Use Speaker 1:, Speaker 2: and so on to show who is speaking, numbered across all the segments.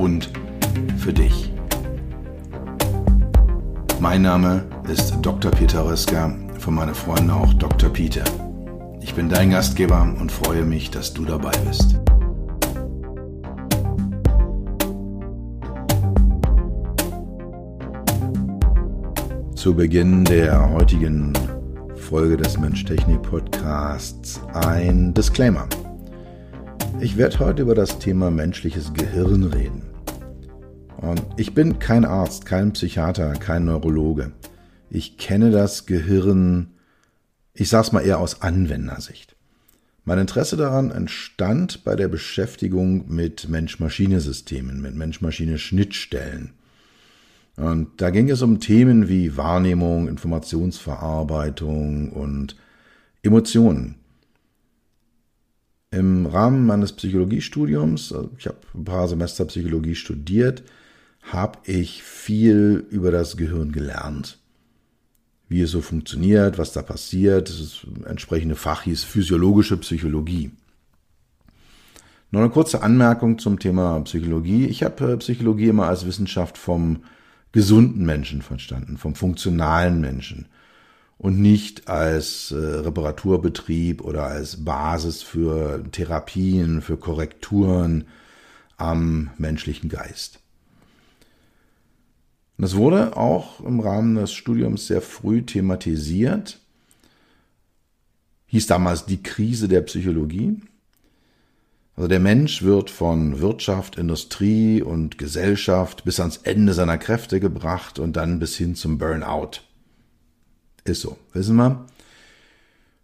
Speaker 1: und für dich. Mein Name ist Dr. Peter Röska, von meinen Freunden auch Dr. Peter. Ich bin dein Gastgeber und freue mich, dass du dabei bist. Zu Beginn der heutigen Folge des Mensch-Technik-Podcasts ein Disclaimer. Ich werde heute über das Thema menschliches Gehirn reden. Und ich bin kein Arzt, kein Psychiater, kein Neurologe. Ich kenne das Gehirn, ich sage es mal eher aus Anwendersicht. Mein Interesse daran entstand bei der Beschäftigung mit Mensch-Maschine-Systemen, mit Mensch-Maschine-Schnittstellen. Und da ging es um Themen wie Wahrnehmung, Informationsverarbeitung und Emotionen. Im Rahmen meines Psychologiestudiums, also ich habe ein paar Semester Psychologie studiert, habe ich viel über das Gehirn gelernt. Wie es so funktioniert, was da passiert. Das entsprechende Fach hieß physiologische Psychologie. Noch eine kurze Anmerkung zum Thema Psychologie. Ich habe äh, Psychologie immer als Wissenschaft vom gesunden Menschen verstanden, vom funktionalen Menschen und nicht als äh, Reparaturbetrieb oder als Basis für Therapien, für Korrekturen am menschlichen Geist. Das wurde auch im Rahmen des Studiums sehr früh thematisiert. Hieß damals die Krise der Psychologie. Also der Mensch wird von Wirtschaft, Industrie und Gesellschaft bis ans Ende seiner Kräfte gebracht und dann bis hin zum Burnout. Ist so, wissen wir?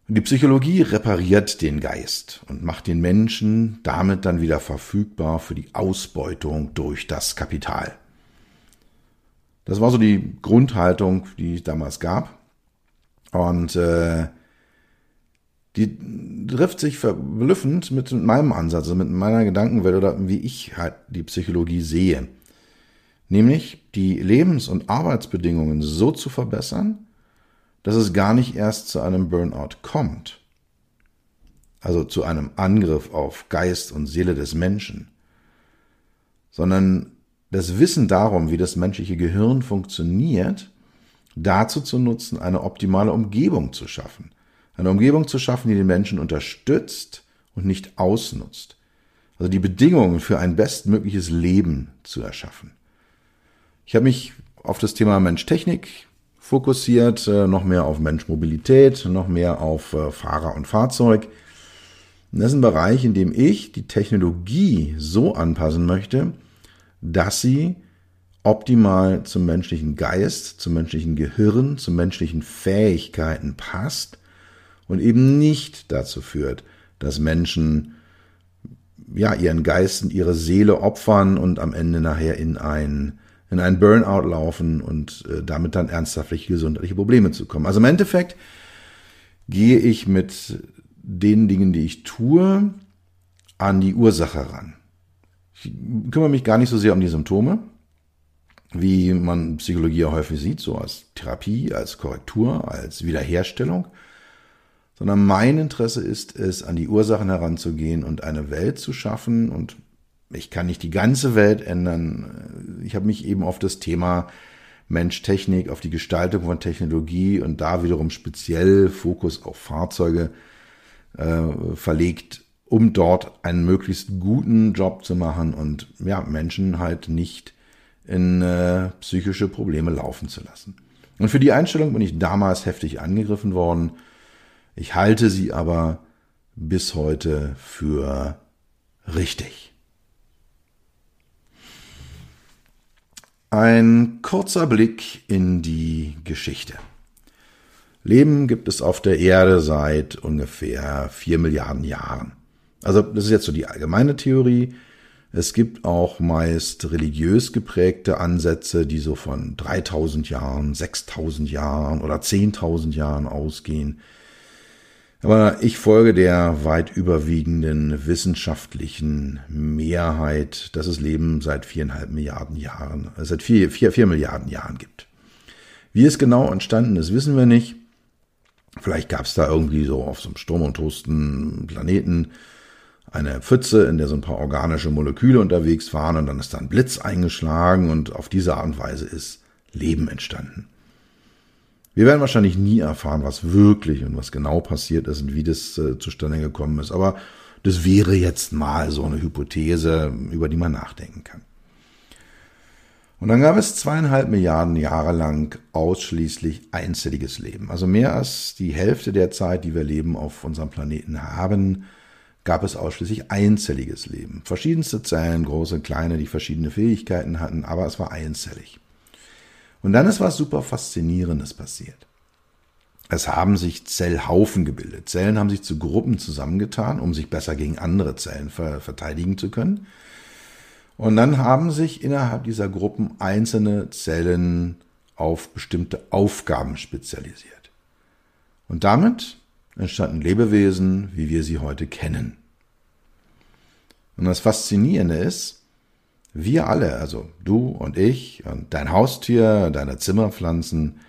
Speaker 1: Die Psychologie repariert den Geist und macht den Menschen damit dann wieder verfügbar für die Ausbeutung durch das Kapital. Das war so die Grundhaltung, die es damals gab. Und äh, die trifft sich verblüffend mit meinem Ansatz, also mit meiner Gedankenwelt oder wie ich halt die Psychologie sehe. Nämlich die Lebens- und Arbeitsbedingungen so zu verbessern, dass es gar nicht erst zu einem Burnout kommt. Also zu einem Angriff auf Geist und Seele des Menschen. Sondern das Wissen darum, wie das menschliche Gehirn funktioniert, dazu zu nutzen, eine optimale Umgebung zu schaffen eine Umgebung zu schaffen, die den Menschen unterstützt und nicht ausnutzt. Also die Bedingungen für ein bestmögliches Leben zu erschaffen. Ich habe mich auf das Thema Mensch-Technik fokussiert, äh, noch mehr auf Mensch-Mobilität, noch mehr auf äh, Fahrer und Fahrzeug. das ist ein Bereich, in dem ich die Technologie so anpassen möchte, dass sie optimal zum menschlichen Geist, zum menschlichen Gehirn, zu menschlichen Fähigkeiten passt und eben nicht dazu führt, dass Menschen ja ihren Geist und ihre Seele opfern und am Ende nachher in ein in einen Burnout laufen und äh, damit dann ernsthaftliche gesundheitliche Probleme zu kommen. Also im Endeffekt gehe ich mit den Dingen, die ich tue, an die Ursache ran. Ich kümmere mich gar nicht so sehr um die Symptome, wie man Psychologie ja häufig sieht, so als Therapie, als Korrektur, als Wiederherstellung, sondern mein Interesse ist es, an die Ursachen heranzugehen und eine Welt zu schaffen. Und ich kann nicht die ganze Welt ändern. Ich habe mich eben auf das Thema Mensch-Technik, auf die Gestaltung von Technologie und da wiederum speziell Fokus auf Fahrzeuge äh, verlegt, um dort einen möglichst guten Job zu machen und ja, Menschen halt nicht in äh, psychische Probleme laufen zu lassen. Und für die Einstellung bin ich damals heftig angegriffen worden. Ich halte sie aber bis heute für richtig. Ein kurzer Blick in die Geschichte. Leben gibt es auf der Erde seit ungefähr vier Milliarden Jahren. Also das ist jetzt so die allgemeine Theorie. Es gibt auch meist religiös geprägte Ansätze, die so von 3000 Jahren, 6000 Jahren oder 10.000 Jahren ausgehen. Aber ich folge der weit überwiegenden wissenschaftlichen Mehrheit, dass es Leben seit viereinhalb Milliarden Jahren, äh, seit vier, vier, vier Milliarden Jahren gibt. Wie es genau entstanden ist, wissen wir nicht. Vielleicht gab es da irgendwie so auf so einem Sturm- und tosten Planeten eine Pfütze, in der so ein paar organische Moleküle unterwegs waren und dann ist da ein Blitz eingeschlagen und auf diese Art und Weise ist Leben entstanden. Wir werden wahrscheinlich nie erfahren, was wirklich und was genau passiert ist und wie das äh, zustande gekommen ist, aber das wäre jetzt mal so eine Hypothese, über die man nachdenken kann. Und dann gab es zweieinhalb Milliarden Jahre lang ausschließlich einzelliges Leben. Also mehr als die Hälfte der Zeit, die wir Leben auf unserem Planeten haben, gab es ausschließlich einzelliges Leben. Verschiedenste Zellen, große, kleine, die verschiedene Fähigkeiten hatten, aber es war einzellig. Und dann ist was super Faszinierendes passiert. Es haben sich Zellhaufen gebildet. Zellen haben sich zu Gruppen zusammengetan, um sich besser gegen andere Zellen verteidigen zu können. Und dann haben sich innerhalb dieser Gruppen einzelne Zellen auf bestimmte Aufgaben spezialisiert. Und damit entstanden Lebewesen, wie wir sie heute kennen. Und das Faszinierende ist, wir alle, also du und ich und dein Haustier, deine Zimmerpflanzen,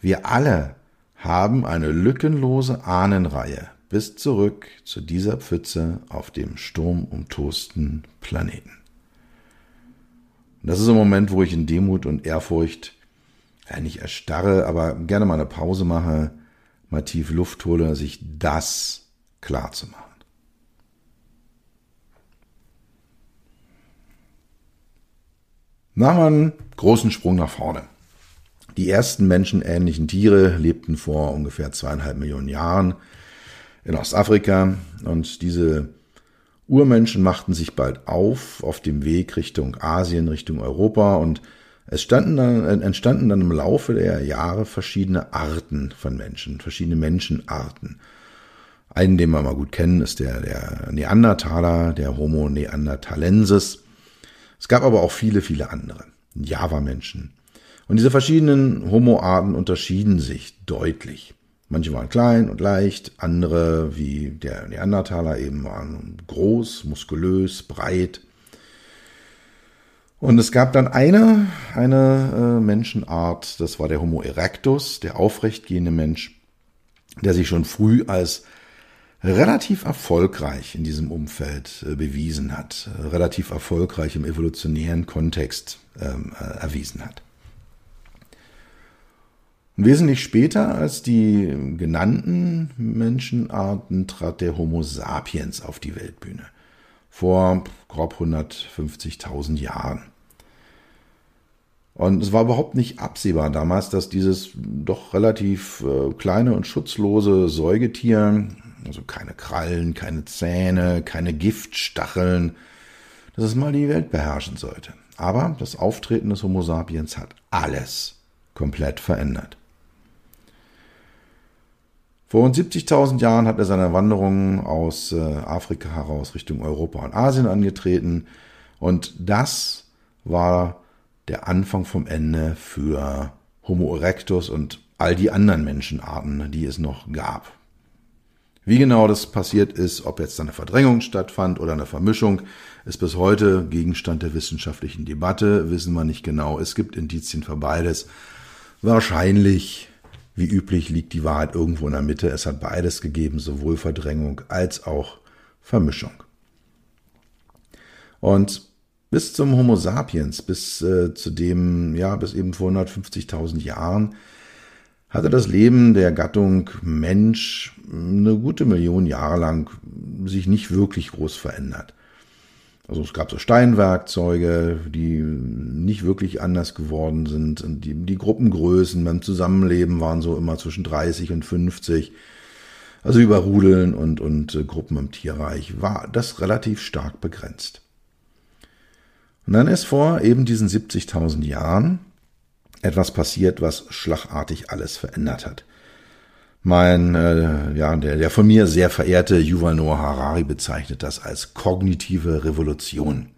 Speaker 1: wir alle haben eine lückenlose Ahnenreihe bis zurück zu dieser Pfütze auf dem sturmumtosten Planeten. Das ist ein Moment, wo ich in Demut und Ehrfurcht ja, nicht erstarre, aber gerne mal eine Pause mache mal tief Luft hole, sich das klar zu machen. Wir einen großen Sprung nach vorne. Die ersten menschenähnlichen Tiere lebten vor ungefähr zweieinhalb Millionen Jahren in Ostafrika und diese Urmenschen machten sich bald auf auf dem Weg Richtung Asien, Richtung Europa und es standen dann, entstanden dann im Laufe der Jahre verschiedene Arten von Menschen, verschiedene Menschenarten. Einen, den wir mal gut kennen, ist der, der Neandertaler, der Homo neanderthalensis. Es gab aber auch viele, viele andere. Java-Menschen. Und diese verschiedenen Homo-Arten unterschieden sich deutlich. Manche waren klein und leicht, andere, wie der Neandertaler eben, waren groß, muskulös, breit. Und es gab dann eine, eine äh, Menschenart, das war der Homo erectus, der aufrechtgehende Mensch, der sich schon früh als relativ erfolgreich in diesem Umfeld äh, bewiesen hat, äh, relativ erfolgreich im evolutionären Kontext ähm, äh, erwiesen hat. Und wesentlich später als die genannten Menschenarten trat der Homo sapiens auf die Weltbühne vor grob 150.000 Jahren. Und es war überhaupt nicht absehbar damals, dass dieses doch relativ äh, kleine und schutzlose Säugetier, also keine Krallen, keine Zähne, keine Giftstacheln, dass es mal die Welt beherrschen sollte. Aber das Auftreten des Homo sapiens hat alles komplett verändert. Vor rund 70.000 Jahren hat er seine Wanderung aus äh, Afrika heraus Richtung Europa und Asien angetreten. Und das war der Anfang vom Ende für Homo erectus und all die anderen Menschenarten, die es noch gab. Wie genau das passiert ist, ob jetzt eine Verdrängung stattfand oder eine Vermischung, ist bis heute Gegenstand der wissenschaftlichen Debatte, wissen wir nicht genau. Es gibt Indizien für beides. Wahrscheinlich wie üblich liegt die Wahrheit irgendwo in der Mitte. Es hat beides gegeben, sowohl Verdrängung als auch Vermischung. Und bis zum Homo sapiens, bis äh, zu dem, ja, bis eben vor 150.000 Jahren, hatte das Leben der Gattung Mensch eine gute Million Jahre lang sich nicht wirklich groß verändert. Also es gab so Steinwerkzeuge, die nicht wirklich anders geworden sind. Und die, die Gruppengrößen beim Zusammenleben waren so immer zwischen 30 und 50. Also über Rudeln und, und äh, Gruppen im Tierreich war das relativ stark begrenzt. Und dann ist vor eben diesen 70.000 Jahren etwas passiert, was schlagartig alles verändert hat. Mein, äh, ja, der, der von mir sehr verehrte Yuval Noah Harari bezeichnet das als kognitive Revolution.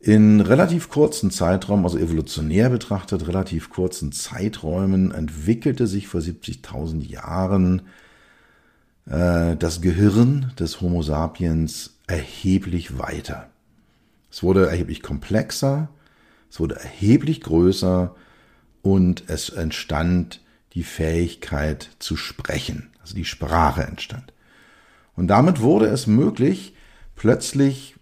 Speaker 1: In relativ kurzen Zeitraum, also evolutionär betrachtet, relativ kurzen Zeiträumen entwickelte sich vor 70.000 Jahren äh, das Gehirn des Homo sapiens erheblich weiter. Es wurde erheblich komplexer, es wurde erheblich größer und es entstand die Fähigkeit zu sprechen, also die Sprache entstand. Und damit wurde es möglich, plötzlich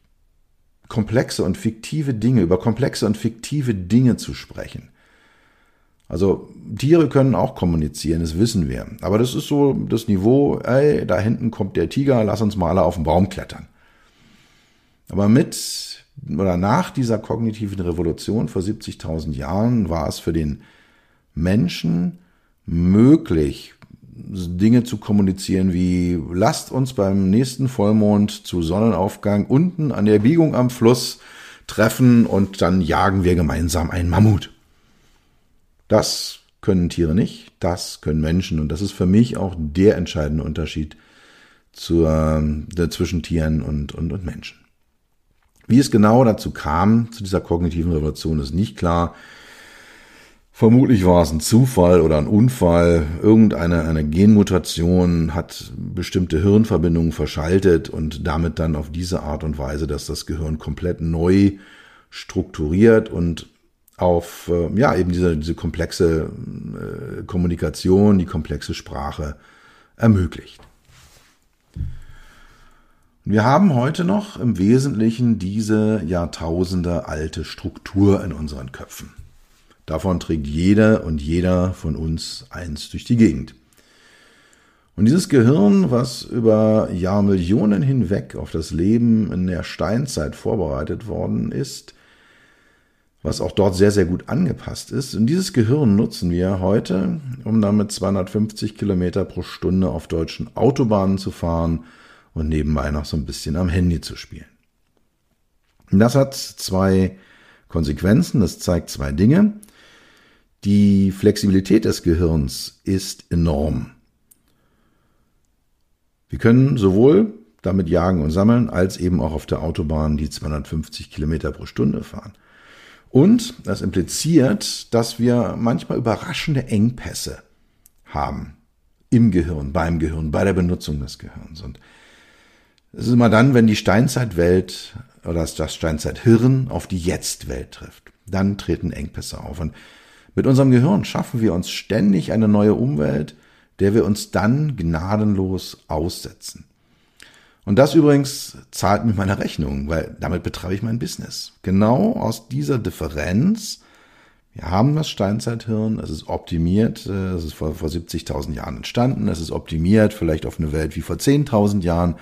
Speaker 1: komplexe und fiktive Dinge, über komplexe und fiktive Dinge zu sprechen. Also Tiere können auch kommunizieren, das wissen wir. Aber das ist so das Niveau, ey, da hinten kommt der Tiger, lass uns mal alle auf den Baum klettern. Aber mit oder nach dieser kognitiven Revolution vor 70.000 Jahren war es für den Menschen möglich, Dinge zu kommunizieren wie lasst uns beim nächsten Vollmond zu Sonnenaufgang unten an der Biegung am Fluss treffen und dann jagen wir gemeinsam einen Mammut. Das können Tiere nicht, das können Menschen und das ist für mich auch der entscheidende Unterschied zur, der, zwischen Tieren und, und, und Menschen. Wie es genau dazu kam, zu dieser kognitiven Revolution, ist nicht klar. Vermutlich war es ein Zufall oder ein Unfall. Irgendeine eine Genmutation hat bestimmte Hirnverbindungen verschaltet und damit dann auf diese Art und Weise, dass das Gehirn komplett neu strukturiert und auf äh, ja eben diese, diese komplexe äh, Kommunikation, die komplexe Sprache ermöglicht. Wir haben heute noch im Wesentlichen diese Jahrtausende alte Struktur in unseren Köpfen. Davon trägt jeder und jeder von uns eins durch die Gegend. Und dieses Gehirn, was über Jahrmillionen hinweg auf das Leben in der Steinzeit vorbereitet worden ist, was auch dort sehr, sehr gut angepasst ist. Und dieses Gehirn nutzen wir heute, um damit 250 Kilometer pro Stunde auf deutschen Autobahnen zu fahren und nebenbei noch so ein bisschen am Handy zu spielen. Und das hat zwei Konsequenzen, das zeigt zwei Dinge. Die Flexibilität des Gehirns ist enorm. Wir können sowohl damit jagen und sammeln, als eben auch auf der Autobahn die 250 Kilometer pro Stunde fahren. Und das impliziert, dass wir manchmal überraschende Engpässe haben im Gehirn, beim Gehirn, bei der Benutzung des Gehirns. Und es ist immer dann, wenn die Steinzeitwelt oder das Steinzeithirn auf die Jetztwelt trifft. Dann treten Engpässe auf. Und mit unserem Gehirn schaffen wir uns ständig eine neue Umwelt, der wir uns dann gnadenlos aussetzen. Und das übrigens zahlt mir meine Rechnung, weil damit betreibe ich mein Business. Genau aus dieser Differenz, wir haben das Steinzeithirn, es ist optimiert, äh, es ist vor, vor 70.000 Jahren entstanden, es ist optimiert vielleicht auf eine Welt wie vor 10.000 Jahren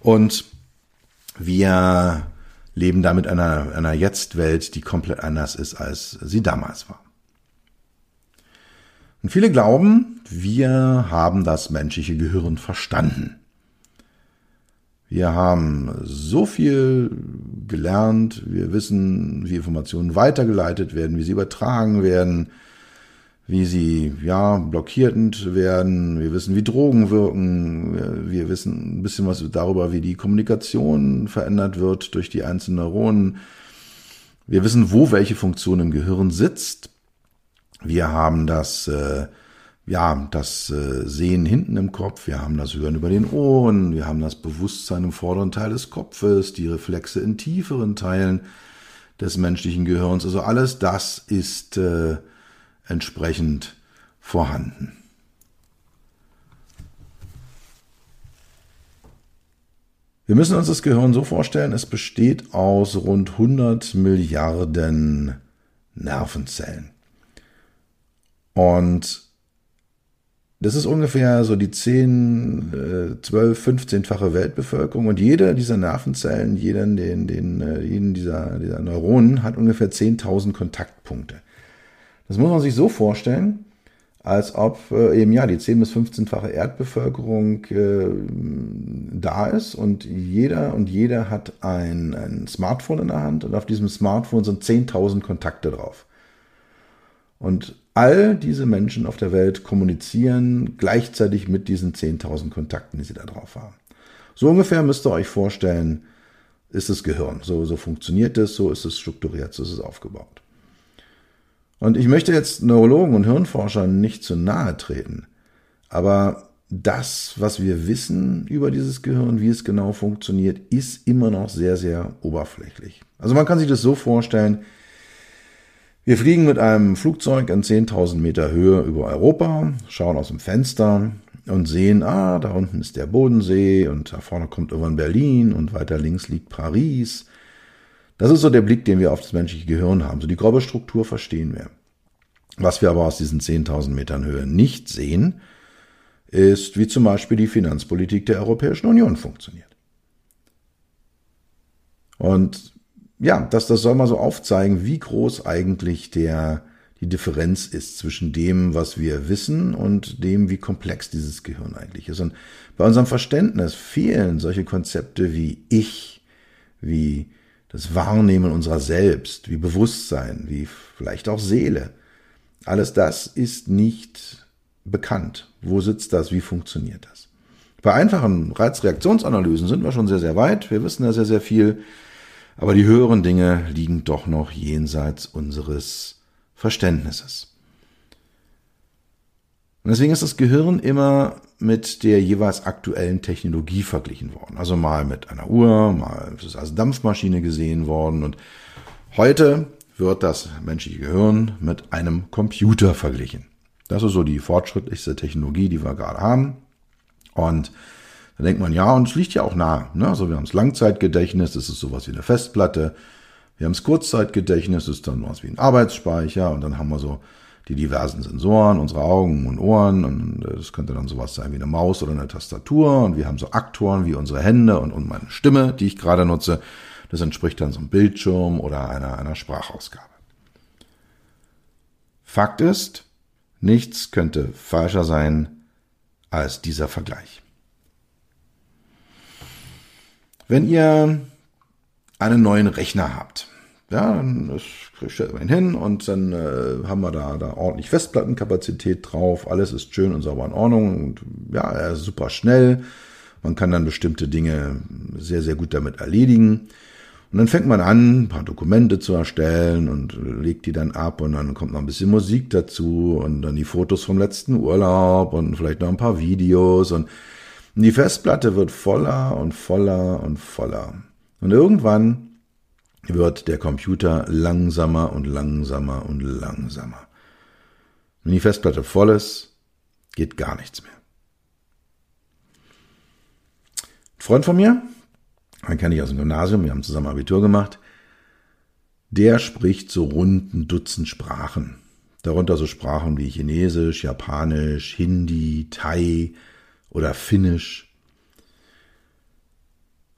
Speaker 1: und wir leben damit einer, einer Jetzt-Welt, die komplett anders ist, als sie damals war. Und viele glauben, wir haben das menschliche Gehirn verstanden. Wir haben so viel gelernt, wir wissen, wie Informationen weitergeleitet werden, wie sie übertragen werden, wie sie ja blockierend werden, wir wissen, wie Drogen wirken, wir wissen ein bisschen was darüber, wie die Kommunikation verändert wird durch die einzelnen Neuronen. Wir wissen, wo welche Funktion im Gehirn sitzt. Wir haben das, äh, ja, das äh, Sehen hinten im Kopf, wir haben das Hören über den Ohren, wir haben das Bewusstsein im vorderen Teil des Kopfes, die Reflexe in tieferen Teilen des menschlichen Gehirns. Also alles das ist äh, entsprechend vorhanden. Wir müssen uns das Gehirn so vorstellen, es besteht aus rund 100 Milliarden Nervenzellen. Und das ist ungefähr so die 10, 12, 15-fache Weltbevölkerung und jeder dieser Nervenzellen, jeder den, den, äh, jeden dieser, dieser Neuronen hat ungefähr 10.000 Kontaktpunkte. Das muss man sich so vorstellen, als ob äh, eben ja die 10 bis 15-fache Erdbevölkerung äh, da ist und jeder und jeder hat ein, ein Smartphone in der Hand und auf diesem Smartphone sind 10.000 Kontakte drauf. Und all diese Menschen auf der Welt kommunizieren gleichzeitig mit diesen 10.000 Kontakten, die sie da drauf haben. So ungefähr müsst ihr euch vorstellen, ist das Gehirn. So, so funktioniert es, so ist es strukturiert, so ist es aufgebaut. Und ich möchte jetzt Neurologen und Hirnforschern nicht zu nahe treten, aber das, was wir wissen über dieses Gehirn, wie es genau funktioniert, ist immer noch sehr, sehr oberflächlich. Also man kann sich das so vorstellen, wir fliegen mit einem Flugzeug in 10.000 Meter Höhe über Europa, schauen aus dem Fenster und sehen, ah, da unten ist der Bodensee und da vorne kommt irgendwann Berlin und weiter links liegt Paris. Das ist so der Blick, den wir auf das menschliche Gehirn haben. So die grobe Struktur verstehen wir. Was wir aber aus diesen 10.000 Metern Höhe nicht sehen, ist, wie zum Beispiel die Finanzpolitik der Europäischen Union funktioniert. Und ja, das, das soll mal so aufzeigen, wie groß eigentlich der, die Differenz ist zwischen dem, was wir wissen und dem, wie komplex dieses Gehirn eigentlich ist. Und bei unserem Verständnis fehlen solche Konzepte wie ich, wie das Wahrnehmen unserer selbst, wie Bewusstsein, wie vielleicht auch Seele. Alles das ist nicht bekannt. Wo sitzt das? Wie funktioniert das? Bei einfachen Reizreaktionsanalysen sind wir schon sehr, sehr weit. Wir wissen ja sehr, sehr viel. Aber die höheren Dinge liegen doch noch jenseits unseres Verständnisses. Und deswegen ist das Gehirn immer mit der jeweils aktuellen Technologie verglichen worden. Also mal mit einer Uhr, mal ist es als Dampfmaschine gesehen worden und heute wird das menschliche Gehirn mit einem Computer verglichen. Das ist so die fortschrittlichste Technologie, die wir gerade haben. Und da denkt man, ja, und es liegt ja auch nah. Ne? Also wir haben das Langzeitgedächtnis, das ist sowas wie eine Festplatte. Wir haben das Kurzzeitgedächtnis, das ist dann was wie ein Arbeitsspeicher. Und dann haben wir so die diversen Sensoren, unsere Augen und Ohren. Und das könnte dann sowas sein wie eine Maus oder eine Tastatur. Und wir haben so Aktoren wie unsere Hände und, und meine Stimme, die ich gerade nutze. Das entspricht dann so einem Bildschirm oder einer, einer Sprachausgabe. Fakt ist, Nichts könnte falscher sein als dieser Vergleich. Wenn ihr einen neuen Rechner habt, ja, dann stellt man ihn hin und dann äh, haben wir da, da ordentlich Festplattenkapazität drauf. Alles ist schön und sauber in Ordnung und ja, er ist super schnell. Man kann dann bestimmte Dinge sehr, sehr gut damit erledigen. Und dann fängt man an, ein paar Dokumente zu erstellen und legt die dann ab und dann kommt noch ein bisschen Musik dazu und dann die Fotos vom letzten Urlaub und vielleicht noch ein paar Videos und die Festplatte wird voller und voller und voller. Und irgendwann wird der Computer langsamer und langsamer und langsamer. Wenn die Festplatte voll ist, geht gar nichts mehr. Ein Freund von mir, einen kenne ich aus dem Gymnasium, wir haben zusammen Abitur gemacht, der spricht so rund ein Dutzend Sprachen. Darunter so Sprachen wie Chinesisch, Japanisch, Hindi, Thai oder Finnisch.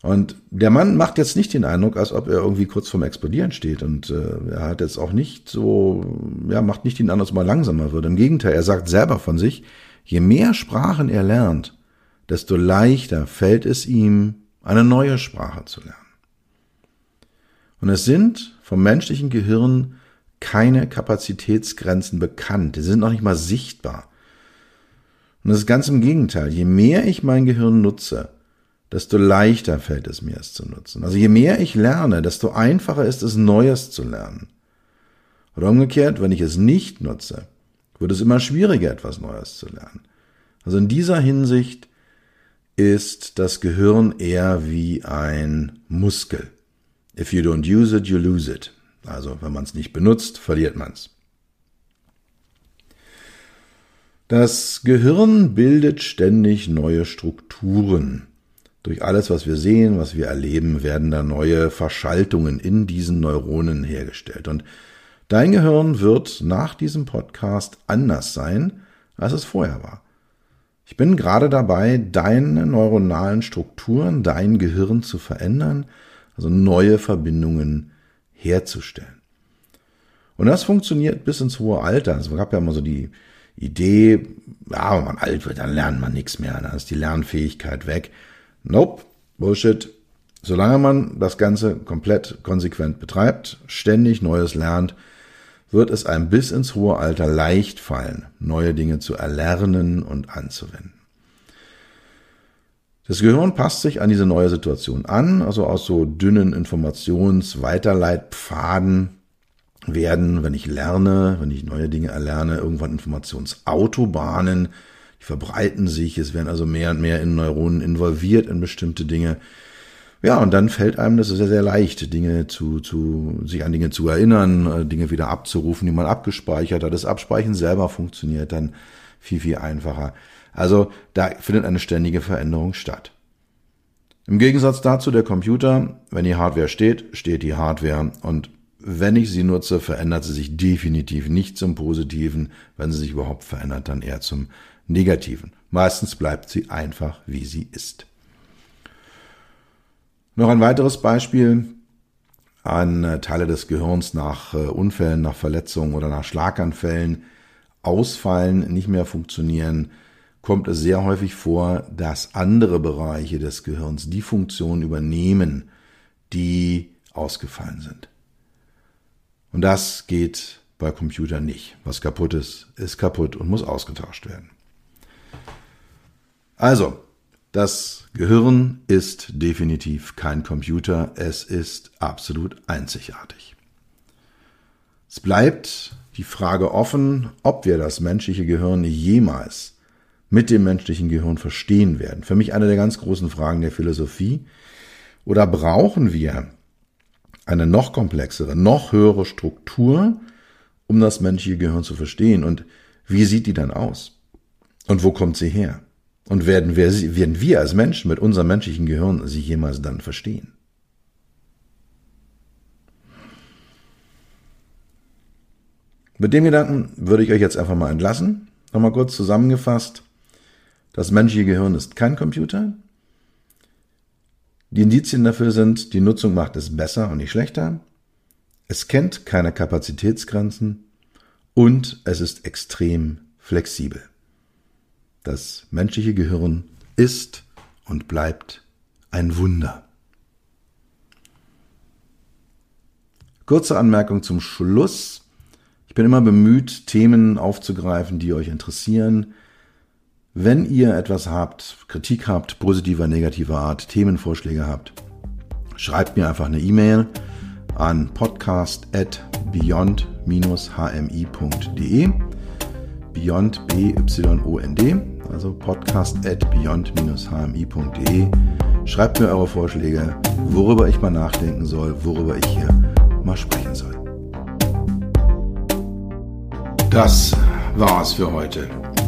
Speaker 1: Und der Mann macht jetzt nicht den Eindruck, als ob er irgendwie kurz vorm Explodieren steht. Und äh, er hat jetzt auch nicht so, ja, macht nicht den Eindruck, dass man langsamer wird. Im Gegenteil, er sagt selber von sich, je mehr Sprachen er lernt, desto leichter fällt es ihm, eine neue Sprache zu lernen. Und es sind vom menschlichen Gehirn keine Kapazitätsgrenzen bekannt. Die sind noch nicht mal sichtbar. Und das ist ganz im Gegenteil. Je mehr ich mein Gehirn nutze, desto leichter fällt es mir, es zu nutzen. Also je mehr ich lerne, desto einfacher ist es, Neues zu lernen. Oder umgekehrt, wenn ich es nicht nutze, wird es immer schwieriger, etwas Neues zu lernen. Also in dieser Hinsicht ist das Gehirn eher wie ein Muskel. If you don't use it, you lose it. Also wenn man es nicht benutzt, verliert man es. Das Gehirn bildet ständig neue Strukturen. Durch alles, was wir sehen, was wir erleben, werden da neue Verschaltungen in diesen Neuronen hergestellt. Und dein Gehirn wird nach diesem Podcast anders sein, als es vorher war. Ich bin gerade dabei, deine neuronalen Strukturen, dein Gehirn zu verändern, also neue Verbindungen herzustellen. Und das funktioniert bis ins hohe Alter. Es gab ja immer so die Idee, ja, wenn man alt wird, dann lernt man nichts mehr, dann ist die Lernfähigkeit weg. Nope, Bullshit. Solange man das Ganze komplett konsequent betreibt, ständig Neues lernt, wird es einem bis ins hohe Alter leicht fallen, neue Dinge zu erlernen und anzuwenden. Das Gehirn passt sich an diese neue Situation an, also aus so dünnen Informationsweiterleitpfaden werden, wenn ich lerne, wenn ich neue Dinge erlerne, irgendwann Informationsautobahnen, die verbreiten sich, es werden also mehr und mehr in Neuronen involviert in bestimmte Dinge. Ja, und dann fällt einem das sehr, sehr leicht, Dinge zu, zu, sich an Dinge zu erinnern, äh, Dinge wieder abzurufen, die man abgespeichert hat. Das Abspeichern selber funktioniert dann viel, viel einfacher. Also da findet eine ständige Veränderung statt. Im Gegensatz dazu der Computer, wenn die Hardware steht, steht die Hardware und wenn ich sie nutze, verändert sie sich definitiv nicht zum Positiven. Wenn sie sich überhaupt verändert, dann eher zum Negativen. Meistens bleibt sie einfach, wie sie ist. Noch ein weiteres Beispiel an äh, Teile des Gehirns nach äh, Unfällen, nach Verletzungen oder nach Schlaganfällen ausfallen, nicht mehr funktionieren, kommt es sehr häufig vor, dass andere Bereiche des Gehirns die Funktion übernehmen, die ausgefallen sind. Und das geht bei Computern nicht. Was kaputt ist, ist kaputt und muss ausgetauscht werden. Also, das Gehirn ist definitiv kein Computer, es ist absolut einzigartig. Es bleibt die Frage offen, ob wir das menschliche Gehirn jemals mit dem menschlichen Gehirn verstehen werden. Für mich eine der ganz großen Fragen der Philosophie. Oder brauchen wir eine noch komplexere, noch höhere Struktur, um das menschliche Gehirn zu verstehen? Und wie sieht die dann aus? Und wo kommt sie her? Und werden wir, werden wir als Menschen mit unserem menschlichen Gehirn sie jemals dann verstehen? Mit dem Gedanken würde ich euch jetzt einfach mal entlassen. Nochmal kurz zusammengefasst. Das menschliche Gehirn ist kein Computer. Die Indizien dafür sind, die Nutzung macht es besser und nicht schlechter. Es kennt keine Kapazitätsgrenzen und es ist extrem flexibel. Das menschliche Gehirn ist und bleibt ein Wunder. Kurze Anmerkung zum Schluss. Ich bin immer bemüht, Themen aufzugreifen, die euch interessieren. Wenn ihr etwas habt, Kritik habt, positiver, negativer Art, Themenvorschläge habt, schreibt mir einfach eine E-Mail an podcast at beyond-hmi.de beyond b y o n d also podcast at beyond-hmi.de schreibt mir eure Vorschläge, worüber ich mal nachdenken soll, worüber ich hier mal sprechen soll. Das war's für heute.